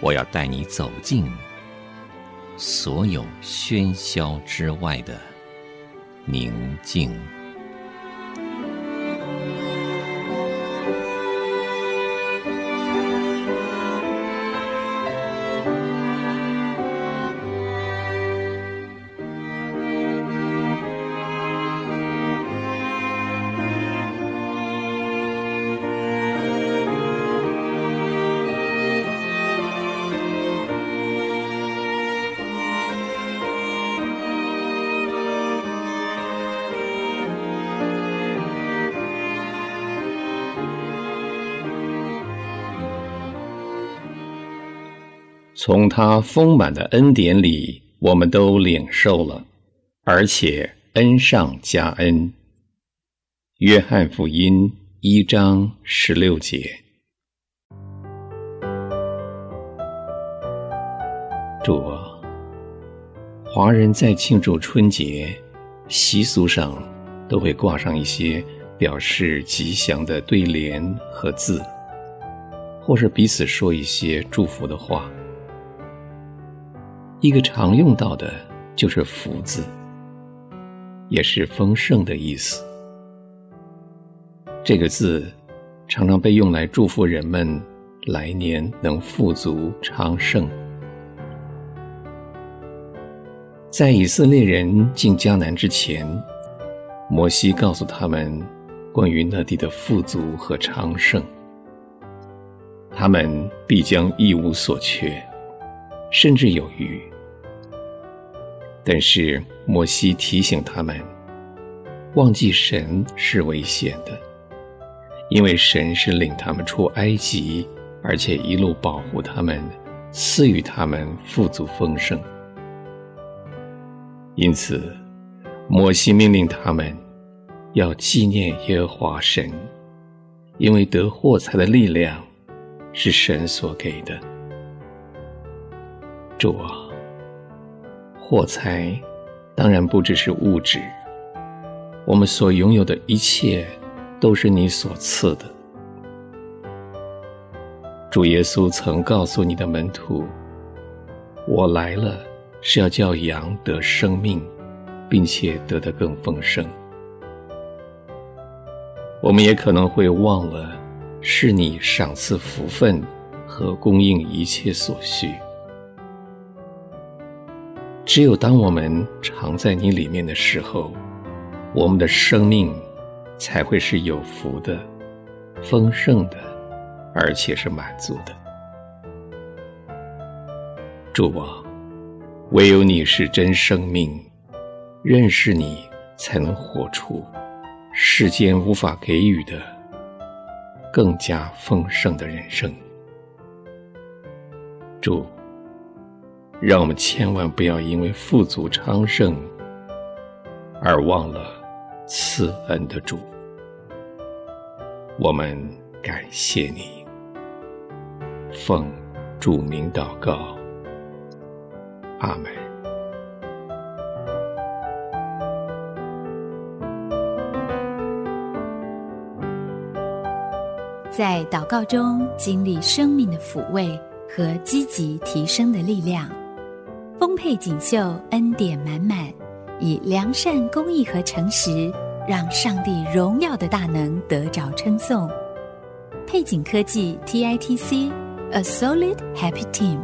我要带你走进所有喧嚣之外的宁静。从他丰满的恩典里，我们都领受了，而且恩上加恩。约翰福音一章十六节。主啊，华人在庆祝春节习俗上都会挂上一些表示吉祥的对联和字，或是彼此说一些祝福的话。一个常用到的就是“福”字，也是丰盛的意思。这个字常常被用来祝福人们来年能富足昌盛。在以色列人进迦南之前，摩西告诉他们关于那地的富足和昌盛，他们必将一无所缺。甚至有余，但是摩西提醒他们，忘记神是危险的，因为神是领他们出埃及，而且一路保护他们，赐予他们富足丰盛。因此，摩西命令他们要纪念耶和华神，因为得货财的力量是神所给的。主啊，货财当然不只是物质，我们所拥有的一切都是你所赐的。主耶稣曾告诉你的门徒：“我来了是要叫羊得生命，并且得得更丰盛。”我们也可能会忘了，是你赏赐福分和供应一切所需。只有当我们常在你里面的时候，我们的生命才会是有福的、丰盛的，而且是满足的。主啊，唯有你是真生命，认识你才能活出世间无法给予的更加丰盛的人生。主。让我们千万不要因为富足昌盛而忘了赐恩的主。我们感谢你，奉主名祷告，阿门。在祷告中经历生命的抚慰和积极提升的力量。丰沛锦绣，恩典满满，以良善、公益和诚实，让上帝荣耀的大能得着称颂。配景科技 TITC，A solid happy team。